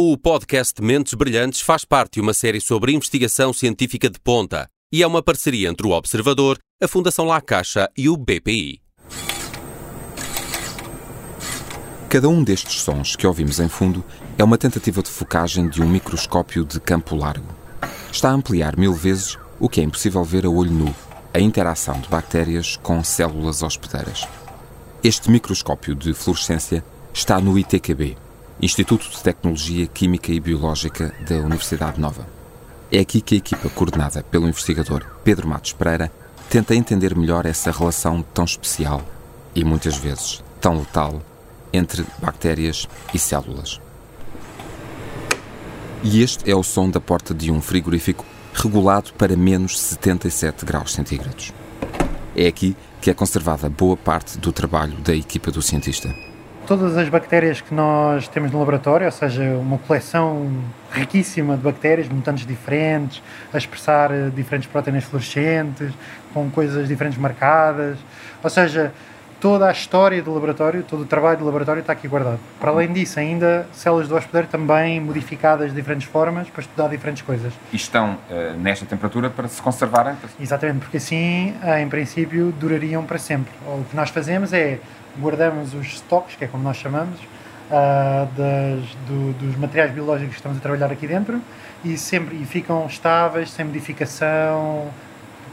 O podcast Mentes Brilhantes faz parte de uma série sobre investigação científica de ponta e é uma parceria entre o Observador, a Fundação La Caixa e o BPI. Cada um destes sons que ouvimos em fundo é uma tentativa de focagem de um microscópio de campo largo. Está a ampliar mil vezes o que é impossível ver a olho nu, a interação de bactérias com células hospedeiras. Este microscópio de fluorescência está no ITQB, Instituto de Tecnologia Química e Biológica da Universidade Nova. É aqui que a equipa coordenada pelo investigador Pedro Matos Pereira tenta entender melhor essa relação tão especial e muitas vezes tão letal entre bactérias e células. E este é o som da porta de um frigorífico regulado para menos 77 graus centígrados. É aqui que é conservada boa parte do trabalho da equipa do cientista todas as bactérias que nós temos no laboratório, ou seja, uma coleção riquíssima de bactérias, mutantes diferentes, a expressar eh, diferentes proteínas fluorescentes, com coisas diferentes marcadas, ou seja, toda a história do laboratório, todo o trabalho do laboratório está aqui guardado. Para além disso, ainda células do hospedeiro também modificadas de diferentes formas para estudar diferentes coisas. E estão uh, nesta temperatura para se conservarem? Exatamente, porque assim, em princípio, durariam para sempre. O que nós fazemos é guardamos os estoques, que é como nós chamamos, uh, das, do, dos materiais biológicos que estamos a trabalhar aqui dentro e, sempre, e ficam estáveis, sem modificação,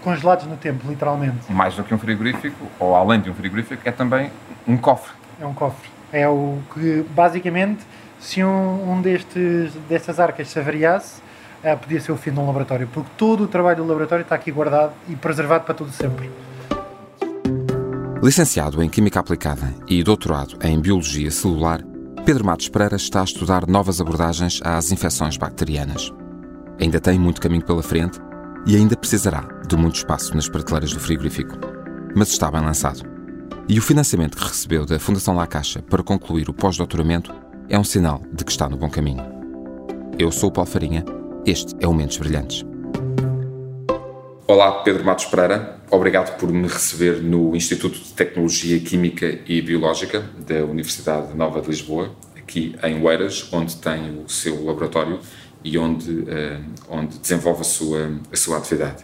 congelados no tempo, literalmente. Mais do que um frigorífico, ou além de um frigorífico, é também um cofre. É um cofre. É o que, basicamente, se um, um destes, destas arcas se avariasse, uh, podia ser o fim de um laboratório, porque todo o trabalho do laboratório está aqui guardado e preservado para todo sempre. Licenciado em Química Aplicada e doutorado em Biologia Celular, Pedro Matos Pereira está a estudar novas abordagens às infecções bacterianas. Ainda tem muito caminho pela frente e ainda precisará de muito espaço nas prateleiras do frigorífico. Mas está bem lançado. E o financiamento que recebeu da Fundação La Caixa para concluir o pós-doutoramento é um sinal de que está no bom caminho. Eu sou o Paulo Farinha, este é o Mentes Brilhantes. Olá, Pedro Matos Pereira. Obrigado por me receber no Instituto de Tecnologia Química e Biológica da Universidade Nova de Lisboa, aqui em Oeiras, onde tem o seu laboratório e onde, uh, onde desenvolve a sua, a sua atividade.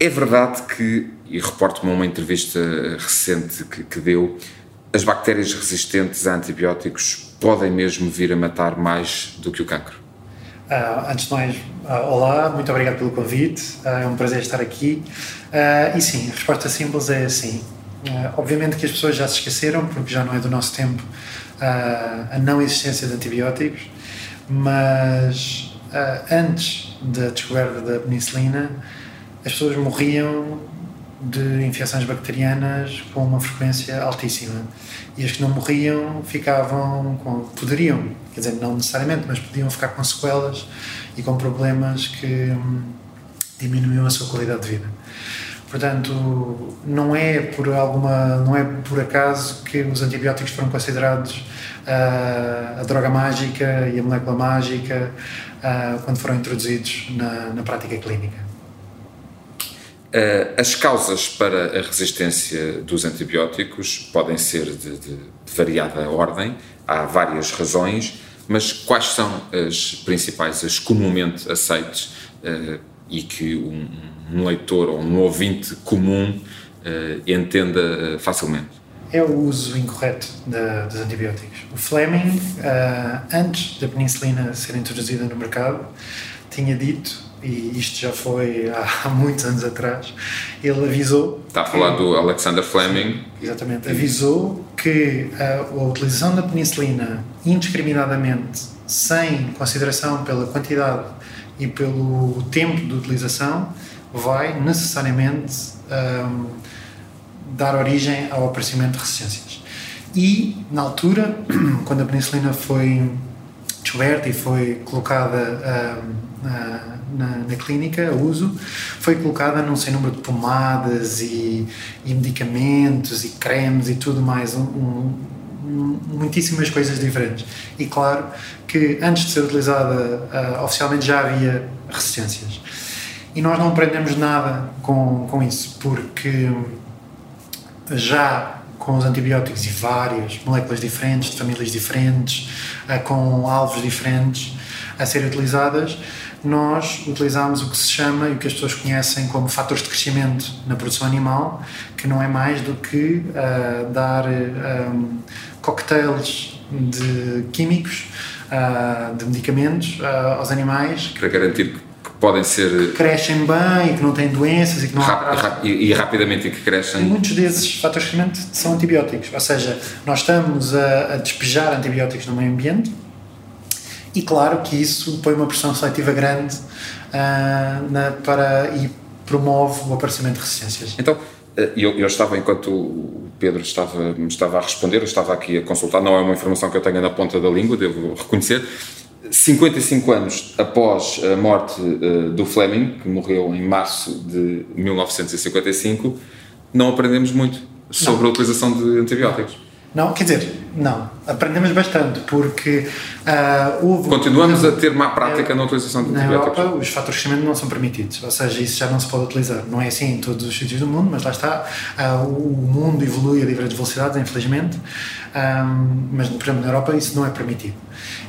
É verdade que, e reporto-me uma entrevista recente que, que deu, as bactérias resistentes a antibióticos podem mesmo vir a matar mais do que o cancro? Uh, antes de mais, uh, olá, muito obrigado pelo convite, uh, é um prazer estar aqui. e sim, a resposta simples é sim. obviamente que as pessoas já se esqueceram, porque já não é do nosso tempo, a não existência de antibióticos, mas antes da descoberta da penicilina, as pessoas morriam de infecções bacterianas com uma frequência altíssima. E as que não morriam ficavam com. poderiam, quer dizer, não necessariamente, mas podiam ficar com sequelas e com problemas que hum, diminuíam a sua qualidade de vida. Portanto, não é por alguma, não é por acaso que os antibióticos foram considerados uh, a droga mágica e a molécula mágica uh, quando foram introduzidos na, na prática clínica. Eh, as causas para a resistência dos antibióticos podem ser de, de, de, variada ordem, há várias razões, mas quais são as principais, as comumente aceites uh, e que um, um, leitor ou um ouvinte comum uh, entenda facilmente? É o uso incorreto de, dos antibióticos. O Fleming, antes da penicilina ser introduzida no mercado, tinha dito e isto já foi há, muitos anos atrás, ele avisou. Está a falar que, do Alexander Fleming. Exatamente, avisou que a, a utilização da penicilina indiscriminadamente, sem consideração pela quantidade e pelo tempo de utilização, vai necessariamente um, dar origem ao aparecimento de resistências. E, na altura, quando a penicilina foi descoberta e foi colocada um, na, na, na, clínica a uso foi colocada num sem número de pomadas e, e medicamentos e cremes e tudo mais, um, um, muitíssimas coisas diferentes. E claro que antes de ser utilizada uh, oficialmente já havia resistências. E nós não aprendemos nada com, com isso, porque já com os antibióticos e várias moléculas diferentes, de famílias diferentes, uh, com alvos diferentes a serem utilizadas, nós utilizamos o que se chama e o que as pessoas conhecem como fatores de crescimento na produção animal, que não é mais do que uh, dar um, cocktails de químicos, uh, de medicamentos uh, aos animais. Para garantir que podem ser. Que crescem bem e que não têm doenças e que não Rap, e, e, rapidamente que crescem. E muitos desses fatores de crescimento são antibióticos, ou seja, nós estamos a, a despejar antibióticos no meio ambiente e claro que isso põe uma pressão seletiva grande uh, na, para, e promove o aparecimento de resistências. Então, eh, eu, eu, estava, enquanto o Pedro estava, me estava a responder, eu estava aqui a consultar, não é uma informação que eu tenha na ponta da língua, devo reconhecer. 55 anos após a morte uh, do Fleming, que morreu em março de 1955, não aprendemos muito sobre não. a utilização de antibióticos. Não, quer dizer, não. Aprendemos bastante, porque uh, houve. Continuamos a ter má prática na utilização de antibióticos. Na Europa, os fatores de crescimento não são permitidos, ou seja, isso já não se pode utilizar. Não é assim em todos os sítios do mundo, mas lá está. Uh, o mundo evolui a diferentes velocidades, infelizmente, um, mas, por exemplo, na Europa isso não é permitido.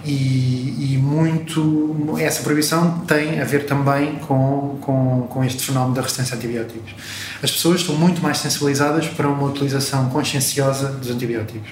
E, e, muito. Essa proibição tem a ver também com, com, com este fenómeno da resistência a antibióticos as pessoas estão muito mais sensibilizadas para uma utilização conscienciosa dos antibióticos.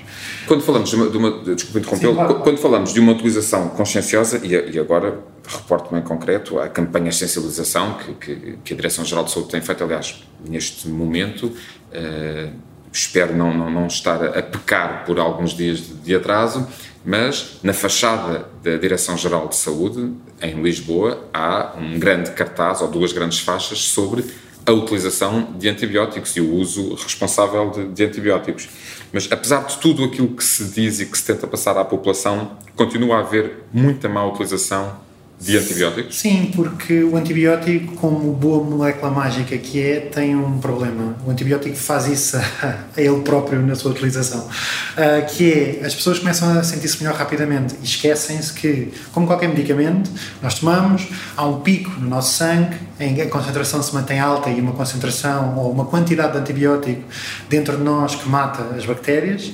Quando falamos de uma, de uma desculpe claro. quando falamos de uma utilização conscienciosa, e, e agora reporto-me em concreto a campanhas de sensibilização que, que, que, a Direção-Geral de Saúde tem feito, aliás, neste momento, uh, espero não, não, não estar a pecar por alguns dias de, de atraso, mas na fachada da Direção-Geral de Saúde, em Lisboa, há um grande cartaz, ou duas grandes faixas, sobre a utilização de antibióticos e o uso responsável de, de, antibióticos. Mas, apesar de tudo aquilo que se diz e que se tenta passar à população, continua a haver muita má utilização de antibióticos? Sim, porque o antibiótico, como boa molécula mágica que é, tem um problema. O antibiótico faz isso a, ele próprio na sua utilização, uh, que é as pessoas começam a sentir-se melhor rapidamente e esquecem-se que, como qualquer medicamento, nós tomamos, há um pico no nosso sangue, em a concentração se mantém alta e uma concentração ou uma quantidade de antibiótico dentro de nós que mata as bactérias,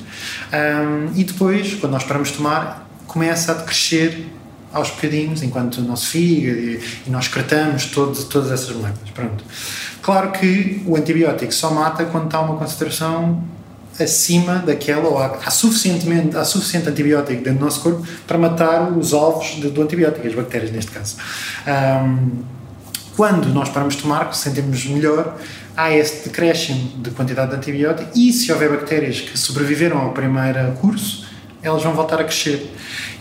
um, e depois, quando nós paramos de tomar, começa a crescer aos bocadinhos, enquanto o nosso fígado e, e nós excretamos todo, todas essas moléculas. Pronto. Claro que o antibiótico só mata quando está uma concentração acima daquela, ou há, há, suficientemente, há suficiente antibiótico dentro do nosso corpo para matar os alvos de, do antibiótico, as bactérias neste caso. Um, quando nós paramos de tomar, sentimos melhor, há esse decréscimo de quantidade de antibiótico e se houver bactérias que sobreviveram ao primeiro curso, elas vão voltar a crescer.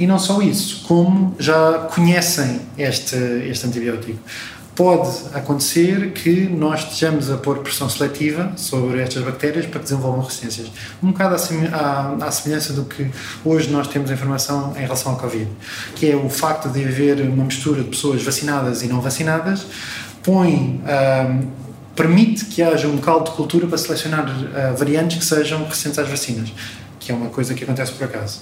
E não só isso, como já conhecem este, este antibiótico. Pode acontecer que nós estejamos a pôr pressão seletiva sobre estas bactérias para que desenvolvam resistências. Um bocado à, semelhança do que hoje nós temos informação em relação ao Covid, que é o facto de haver uma mistura de pessoas vacinadas e não vacinadas, põe. Um, permite que haja um caldo de cultura para selecionar uh, variantes que sejam resistentes às vacinas é uma coisa que acontece por acaso.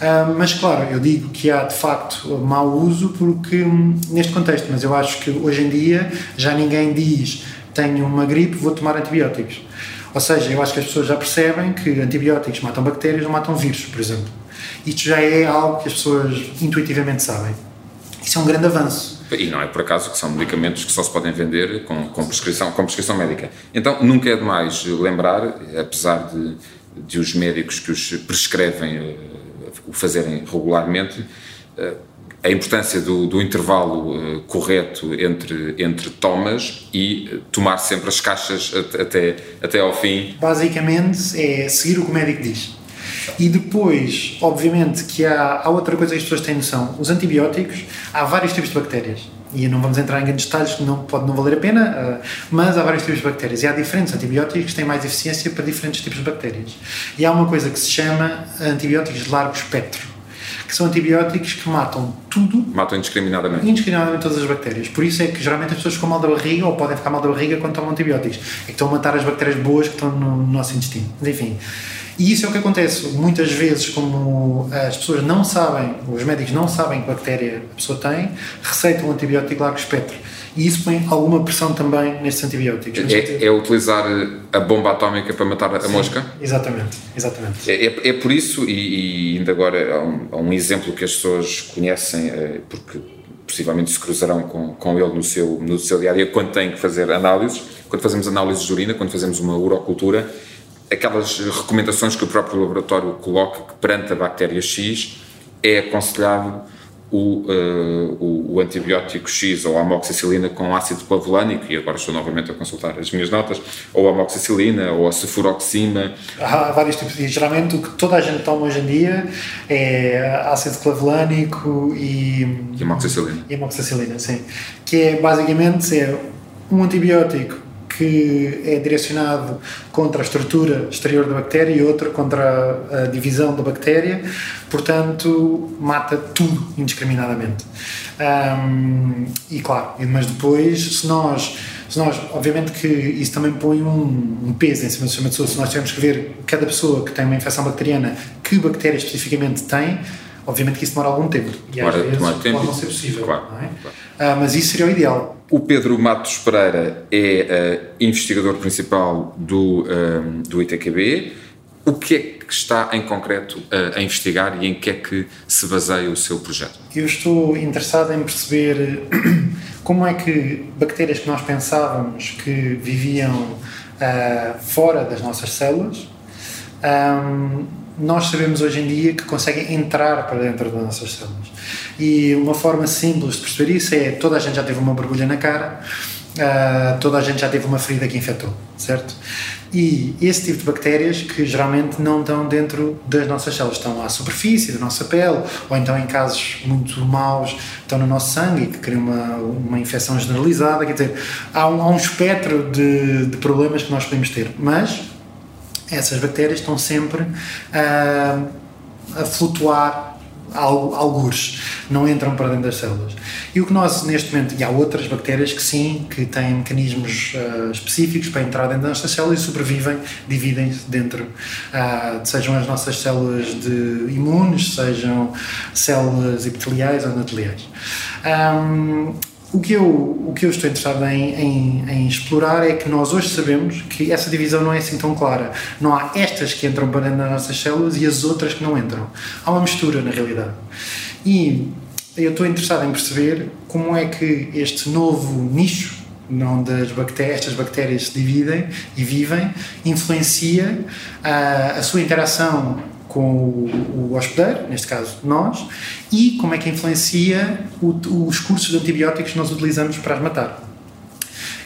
Uh, mas, claro, eu digo que há de facto mau uso porque, hum, neste contexto, mas eu acho que hoje em dia já ninguém diz tenho uma gripe, vou tomar antibióticos. Ou seja, eu acho que as pessoas já percebem que antibióticos matam bactérias, não matam vírus, por exemplo. Isto já é algo que as pessoas intuitivamente sabem. Isso é um grande avanço. E não é por acaso que são medicamentos que só se podem vender com, com, prescrição, com prescrição médica. Então, nunca é demais lembrar, apesar de de os médicos que os prescrevem uh, o fazerem regularmente, uh, a importância do, do intervalo uh, correto entre, entre tomas e tomar sempre as caixas até, até ao fim. Basicamente é seguir o que o médico diz. E depois, obviamente, que há, há outra coisa que as pessoas têm noção: os antibióticos, há vários tipos de bactérias e não vamos entrar em grandes detalhes que não pode não valer a pena, uh, mas há vários tipos de bactérias e há diferentes antibióticos que têm mais eficiência para diferentes tipos de bactérias. E há uma coisa que se chama antibióticos de largo espectro, que são antibióticos que matam tudo. Matam indiscriminadamente. Indiscriminadamente todas as bactérias. Por isso é que geralmente as pessoas ficam mal da barriga ou podem ficar mal da barriga quando tomam antibióticos. É que estão a matar as bactérias boas que estão no nosso intestino. Mas enfim. E isso é o que acontece. Muitas vezes, como as pessoas não sabem, os médicos não sabem que bactéria a pessoa tem, receitam um antibiótico largo espectro. E isso põe alguma pressão também nestes antibióticos. É, é, utilizar a bomba atómica para matar a Sim, mosca? Exatamente, exatamente. É, é, é por isso, e, e, ainda agora há um, há um, exemplo que as pessoas conhecem, é, porque possivelmente se cruzarão com, com ele no seu, no seu dia, quando têm que fazer análises, quando fazemos análises de urina, quando fazemos uma urocultura, aquelas recomendações que o próprio laboratório coloca que perante a bactéria X é aconselhável o, uh, o, o, antibiótico X ou a amoxicilina com ácido clavulânico, e agora estou novamente a consultar as minhas notas, ou a amoxicilina, ou a cefuroxima. Há vários tipos, e geralmente o que toda a gente toma hoje em dia é ácido clavulânico e... E amoxicilina. E amoxicilina, sim. Que é, basicamente, é um antibiótico que é direcionado contra a estrutura exterior da bactéria e outro contra a divisão da bactéria, portanto, mata tudo indiscriminadamente. Um, e claro, mas depois, se nós, se nós, obviamente que isso também põe um, um peso em cima do sistema de saúde, se nós tivermos que ver cada pessoa que tem uma infecção bacteriana, que bactéria especificamente tem, obviamente que isso demora algum tempo. E às vezes pode não ser possível. Claro, é? claro. Ah, mas isso seria o ideal. O Pedro Matos Pereira é uh, investigador principal do, um, do ITQB. O que é que está em concreto uh, a investigar e em que é que se baseia o seu projeto? Eu estou interessado em perceber como é que bactérias que nós pensávamos que viviam uh, fora das nossas células um, nós sabemos hoje em dia que conseguem entrar para dentro das nossas células. E uma forma simples de perceber isso é toda a gente já teve uma borbulha na cara, uh, toda a gente já teve uma ferida que infectou, certo? E esse tipo de bactérias que geralmente não estão dentro das nossas células, estão à superfície da nossa pele, ou então em casos muito maus estão no nosso sangue, que criam uma, uma infecção generalizada. Quer dizer, há um, há um espectro de, de problemas que nós podemos ter, mas essas bactérias estão sempre uh, a flutuar algures, não entram para dentro das células. E o que nós, neste momento, e há outras bactérias que sim, que têm mecanismos uh, específicos para entrar dentro das nossas células e sobrevivem, dividem-se dentro, uh, sejam as nossas células de imunes, sejam células epiteliais ou endoteliais. Um, o que eu, o que eu estou interessado em, em, em, explorar é que nós hoje sabemos que essa divisão não é assim tão clara. Não há estas que entram para nas nossas células e as outras que não entram. Há uma mistura, na realidade. E eu estou interessado em perceber como é que este novo nicho onde as bactérias, estas bactérias se dividem e vivem, influencia a, a sua interação com o, o hospedeiro, neste caso nós, e como é que influencia o, os cursos de antibióticos que nós utilizamos para as matar.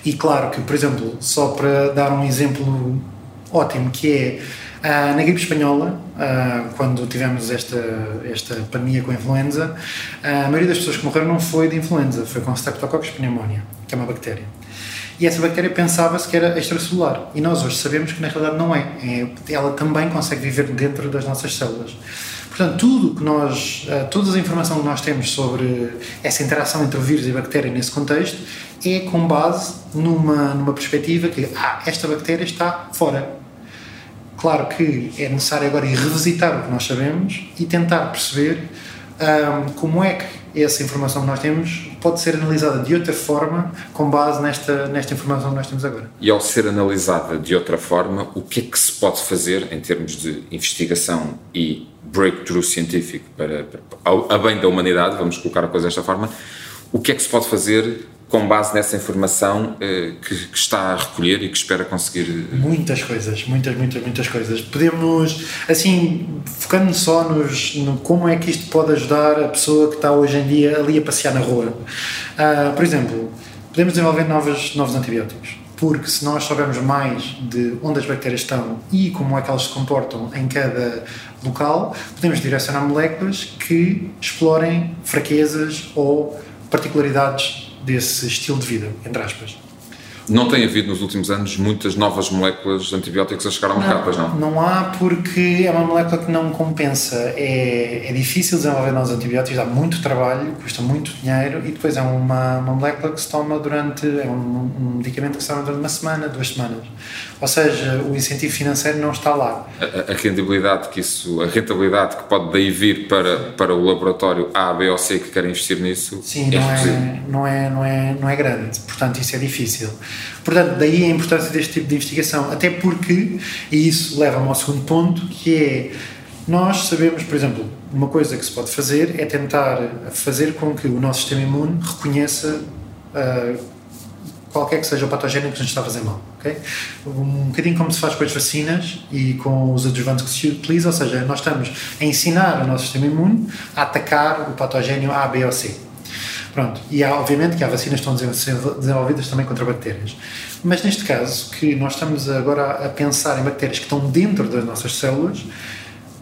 E claro que, por exemplo, só para dar um exemplo ótimo, que é uh, na gripe espanhola, uh, quando tivemos esta, esta pandemia com a influenza, uh, a maioria das pessoas que morreram não foi de influenza, foi com Streptococcus pneumonia, que é uma bactéria. E essa bactéria pensava-se que era extracelular. E nós hoje sabemos que na realidade não é. é. Ela também consegue viver dentro das nossas células. Portanto, tudo que nós, eh, toda a informação que nós temos sobre essa interação entre o vírus e a bactéria nesse contexto é com base numa, numa perspectiva que ah, esta bactéria está fora. Claro que é necessário agora ir revisitar o que nós sabemos e tentar perceber um, como é que essa informação que nós temos pode ser analisada de outra forma com base nesta, nesta informação que nós temos agora. E ao ser analisada de outra forma, o que é que se pode fazer em termos de investigação e breakthrough científico para, para a bem da humanidade, vamos colocar a coisa desta forma, o que é que se pode fazer com base nessa informação eh, que, que, está a recolher e que espera conseguir. Eh, muitas coisas, muitas, muitas, muitas coisas. Podemos, assim, focando só nos, no como é que isto pode ajudar a pessoa que está hoje em dia ali a passear na rua. Uh, por exemplo, podemos desenvolver novos, novos antibióticos. Porque se nós soubermos mais de onde as bactérias estão e como é que elas se comportam em cada local, podemos direcionar moléculas que explorem fraquezas ou particularidades desse estilo de vida, entre aspas. Não tem havido nos últimos anos muitas novas moléculas de antibióticos a chegar ao mercado, pois não? Não há porque é uma molécula que não compensa. É, é difícil desenvolver novos antibióticos, dá muito trabalho, custa muito dinheiro e depois é uma, uma molécula que se toma durante. é um, um medicamento que se toma durante uma semana, duas semanas. Ou seja, o incentivo financeiro não está lá. A, a, rentabilidade que isso, a rentabilidade que pode daí vir para, para o laboratório A, B ou C que quer investir nisso Sim, é não, é, não, é, não, é, não é grande. Portanto, isso é difícil. Portanto, daí a importância deste tipo de investigação. Até porque, e isso leva-me ao segundo ponto, que é nós sabemos, por exemplo, uma coisa que se pode fazer é tentar fazer com que o nosso sistema imune reconheça uh, qualquer que seja o patogénio que nos está a fazer mal. Um bocadinho como se faz com as vacinas e com os adjuvantes que se utiliza, ou seja, nós estamos a ensinar o nosso sistema imune a atacar o patogénio A, B ou C. Pronto. E há, obviamente que há vacinas que estão desenvolvidas também contra bactérias. Mas neste caso, que nós estamos agora a pensar em bactérias que estão dentro das nossas células,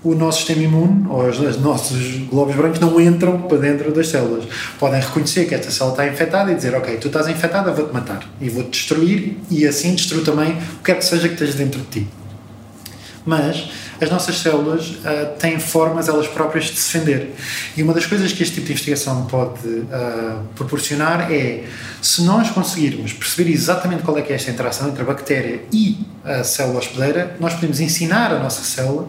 o nosso sistema imune ou os, os, nossos glóbulos brancos não entram para dentro das células. Podem reconhecer que esta célula está infectada e dizer: Ok, tu estás infectada, vou-te matar e vou-te destruir, e assim destruo também o que quer que seja que esteja dentro de ti. Mas as nossas células uh, têm formas elas próprias de se defender. E uma das coisas que este tipo de investigação pode uh, proporcionar é, se nós conseguirmos perceber exatamente qual é que é esta interação entre a bactéria e a célula hospedeira, nós podemos ensinar a nossa célula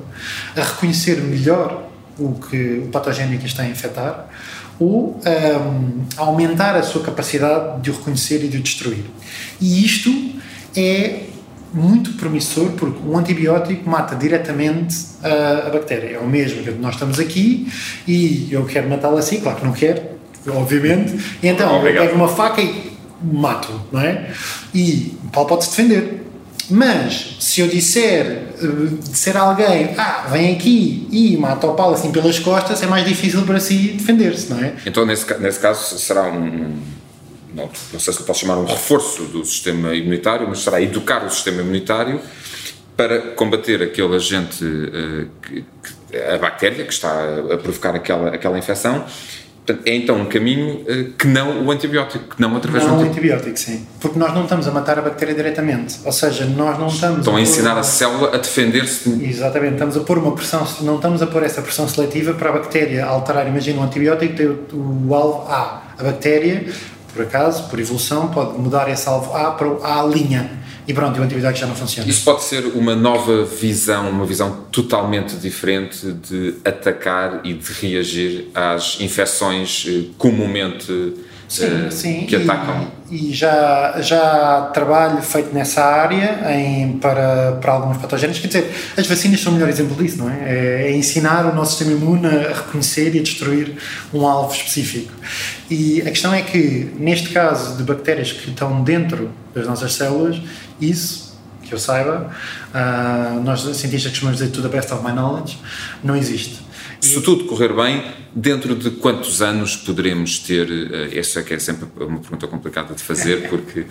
a reconhecer melhor o, que, o patogénio que está a infectar ou um, aumentar a sua capacidade de o reconhecer e de o destruir. E isto é muito promissor porque um antibiótico mata diretamente a, a bactéria. É o mesmo que nós estamos aqui e eu quero matá-la assim, claro que não quero, obviamente, e então Obrigado. eu pego uma faca e mato, não é? E o pau pode-se defender. Mas se eu disser, eh, disser a alguém, ah, vem aqui e mata o pau assim pelas costas, é mais difícil para si defender-se, não é? Então, nesse, nesse caso, será um, não, não sei se posso chamar um reforço do sistema imunitário, mas será educar o sistema imunitário para combater aquele agente, que, a bactéria que está a provocar aquela, aquela infecção. Portanto, é então um caminho uh, que não o antibiótico, que não através não do antibiótico. antibiótico. sim. Porque nós não estamos a matar a bactéria diretamente. Ou seja, nós não estamos. Estão a, a ensinar a célula a defender-se. Exatamente. Estamos a pôr uma pressão, não estamos a pôr essa pressão seletiva para a bactéria alterar. Imagina um antibiótico tem o, o alvo A. A bactéria por acaso, por evolução, pode mudar esse alvo A para o A linha. E pronto, e o antibiótico já não funciona. Isso pode ser uma nova visão, uma visão totalmente diferente de atacar e de reagir às infecções eh, comumente sim, uh, sim. que atacam. E, e, já, já há trabalho feito nessa área em, para, para alguns patogénios. Quer dizer, as vacinas são o melhor exemplo disso, não é? É, é ensinar o nosso sistema imune a reconhecer e a destruir um alvo específico. E a questão é que, neste caso de bactérias que estão dentro das nossas células, isso que eu saiba, uh, nós cientistas costumamos dizer to the best of my knowledge, não existe. Se tudo correr bem, dentro de quantos anos poderemos ter? Uh, essa é que é sempre uma pergunta complicada de fazer, porque uh,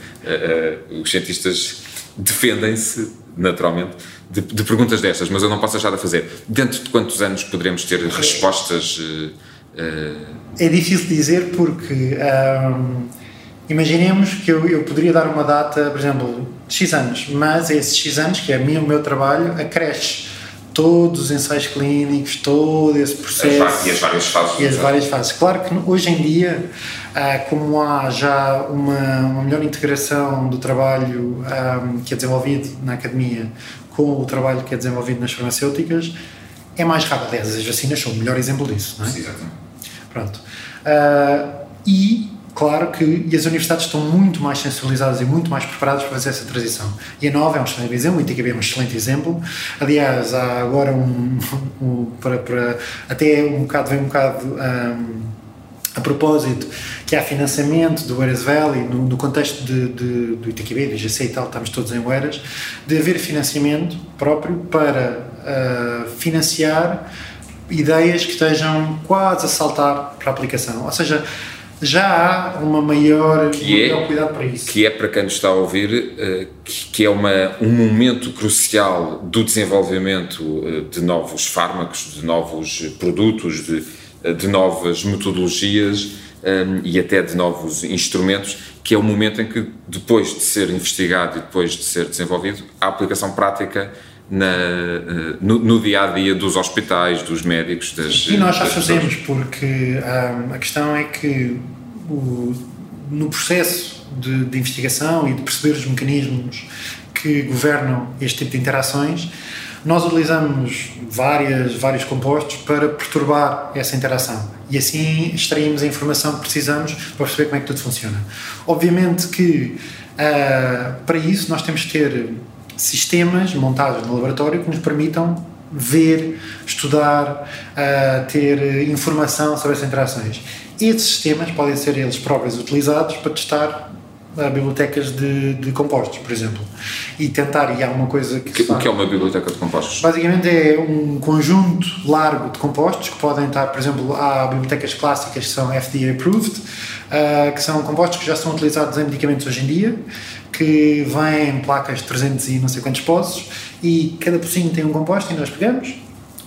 uh, os cientistas defendem-se, naturalmente, de, de, perguntas destas, mas eu não posso deixar de fazer. Dentro de quantos anos poderemos ter respostas? É difícil dizer porque. Um, imaginemos que eu, eu poderia dar uma data, por exemplo, de X anos, mas esses X anos, que é o meu trabalho, acresce todos os ensaios clínicos, todo esse processo. e as várias fases. E as várias fases. Claro que hoje em dia, ah, como há já uma, uma melhor integração do trabalho ah, que é desenvolvido na academia com o trabalho que é desenvolvido nas farmacêuticas, é mais rápido. Aliás, as vacinas são o melhor exemplo disso, não é? Sim, exatamente. Pronto. Uh, e claro que e as universidades estão muito mais sensibilizadas e muito mais preparadas para fazer essa transição. E a Nova é um excelente exemplo, o ITKB é um excelente exemplo. Aliás, há agora um, um para, para, até um bocado, vem um bocado um, a propósito, que há financiamento do Eras Valley, no, no contexto de, de, do ITQB, do IGC e tal, estamos todos em Oeiras, de haver financiamento próprio para uh, financiar ideias que estejam quase a saltar para a aplicação. Ou seja, já há uma maior, que é, cuidado para isso. Que é, para quem nos está a ouvir, eh, que é uma, um momento crucial do desenvolvimento eh, de novos fármacos, de novos produtos, de, eh, de novas metodologias um, e até de novos instrumentos, que é o momento em que, depois de ser investigado e depois de ser desenvolvido, a aplicação prática na, eh, no, no, dia a dia dos hospitais, dos médicos, das. E nós já fazemos, porque a questão é que o, no processo de, de investigação e de perceber os mecanismos que governam este tipo de interações, nós utilizamos várias, vários compostos para perturbar essa interação e assim extraímos a informação que precisamos para perceber como é que tudo funciona. Obviamente que uh, para isso nós temos que ter sistemas montados no laboratório que nos permitam ver, estudar, uh, ter informação sobre essas interações. Esses sistemas podem ser eles próprios utilizados para testar uh, bibliotecas de, de, compostos, por exemplo. E tentar, e há uma coisa que. O que é uma biblioteca de compostos? Basicamente é um conjunto largo de compostos que podem estar, por exemplo, há bibliotecas clássicas que são FDA approved, uh, que são compostos que já são utilizados em medicamentos hoje em dia, que vêm em placas de 300 e não sei quantos poços, e cada pocinho tem um composto e nós pegamos,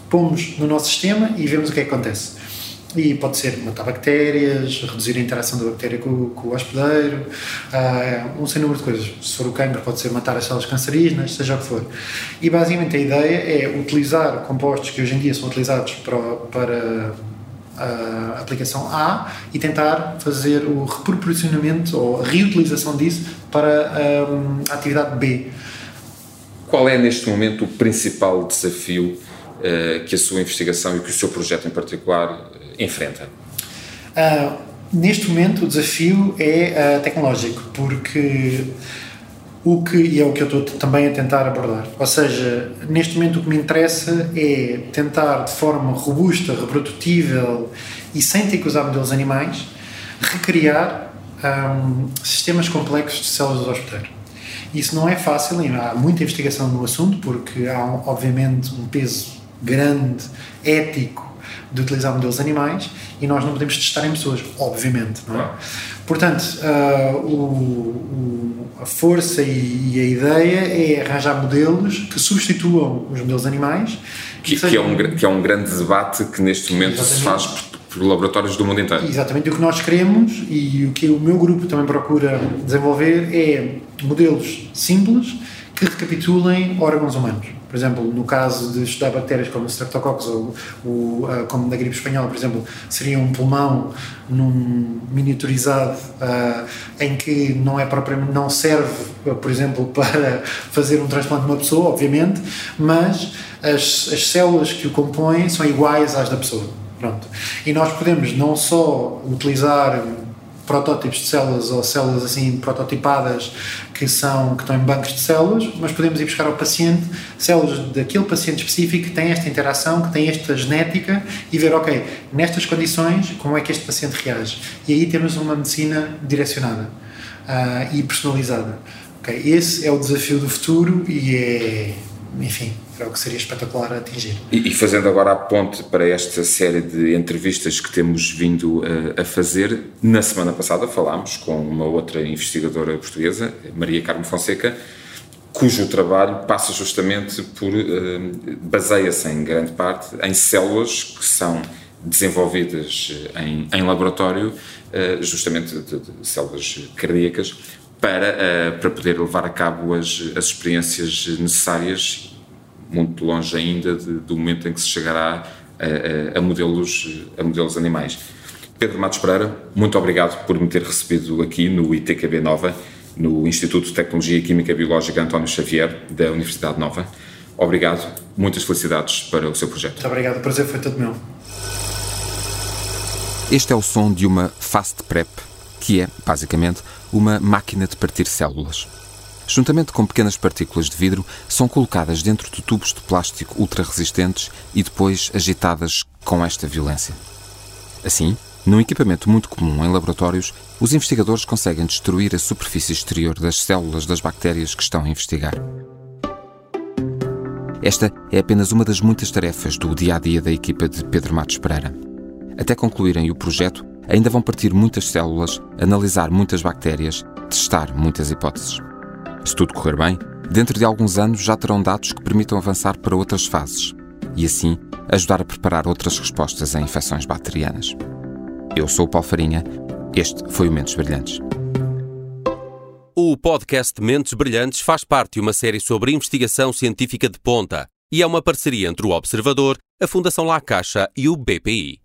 pomos no nosso sistema e vemos o que é que acontece. E pode ser matar bactérias, reduzir a interação da bactéria com, com o hospedeiro, uh, um sem número de coisas. Se for o cancro, pode ser matar as células cancerígenas, seja o que for. E basicamente a ideia é utilizar compostos que hoje em dia são utilizados para, para a aplicação A e tentar fazer o reproporcionamento ou reutilização disso para um, a atividade B. Qual é neste momento o principal desafio uh, que a sua investigação e que o seu projeto em particular enfrenta? Uh, neste momento o desafio é uh, tecnológico, porque o que, e é o que eu estou também a tentar abordar. Ou seja, neste momento o que me interessa é tentar de forma robusta, reprodutível e sem ter que usar modelos animais, recriar um, sistemas complexos de células do hospedeiro. Isso não é fácil, há muita investigação no assunto, porque há, obviamente, um peso grande, ético, de utilizar modelos animais e nós não podemos testar em pessoas, obviamente, não é? Portanto, uh, o, o, a força e, e, a ideia é arranjar modelos que substituam os modelos animais. Que, que, que é, um, que é um grande debate que neste momento Exatamente. se faz por, por laboratórios do mundo inteiro. Exatamente, o que nós queremos e o que o meu grupo também procura desenvolver é modelos simples que recapitulem órgãos humanos. Por exemplo, no caso de estudar bactérias como o Streptococcus ou como na gripe espanhola, por exemplo, seria um pulmão num miniaturizado uh, em que não é propriamente não serve, por exemplo, para fazer um transplante de uma pessoa, obviamente, mas as, as células que o compõem são iguais às da pessoa. Pronto. E nós podemos não só utilizar protótipos de células ou células assim prototipadas que são que estão em bancos de células, mas podemos ir buscar ao paciente células daquele paciente específico que tem esta interação, que tem esta genética e ver, ok, nestas condições, como é que este paciente reage? E aí temos uma medicina direcionada uh, e personalizada. Okay? Esse é o desafio do futuro e é, enfim, era o que seria espetacular atingir. E, e, fazendo agora a ponte para esta série de entrevistas que temos vindo a, a, fazer, na semana passada falámos com uma outra investigadora portuguesa, Maria Carmo Fonseca, cujo trabalho passa justamente por, uh, baseia-se em grande parte em células que são desenvolvidas em, em laboratório, justamente de, de células cardíacas, para, para poder levar a cabo as, as experiências necessárias muito longe ainda de, do momento em que se chegará a, a, a, modelos, a modelos animais. Pedro Matos Pereira, muito obrigado por me ter recebido aqui no ITQB Nova, no Instituto de Tecnologia e Química Biológica António Xavier, da Universidade Nova. Obrigado, muitas felicidades para o seu projeto. Muito obrigado, o prazer foi todo meu. Este é o som de uma Fast Prep, que é, basicamente, uma máquina de partir células juntamente com pequenas partículas de vidro, são colocadas dentro de tubos de plástico ultra resistentes e depois agitadas com esta violência. Assim, num equipamento muito comum em laboratórios, os investigadores conseguem destruir a superfície exterior das células das bactérias que estão a investigar. Esta é apenas uma das muitas tarefas do dia a dia da equipa de Pedro Matos Pereira. Até concluírem o projeto, ainda vão partir muitas células, analisar muitas bactérias, testar muitas hipóteses. Se tudo correr bem, dentro de alguns anos já terão dados que permitam avançar para outras fases e, assim, ajudar a preparar outras respostas a infecções bacterianas. Eu sou o Paulo Farinha, este foi o Mentes Brilhantes. O podcast Mentes Brilhantes faz parte de uma série sobre investigação científica de ponta e é uma parceria entre o Observador, a Fundação La Caixa e o BPI.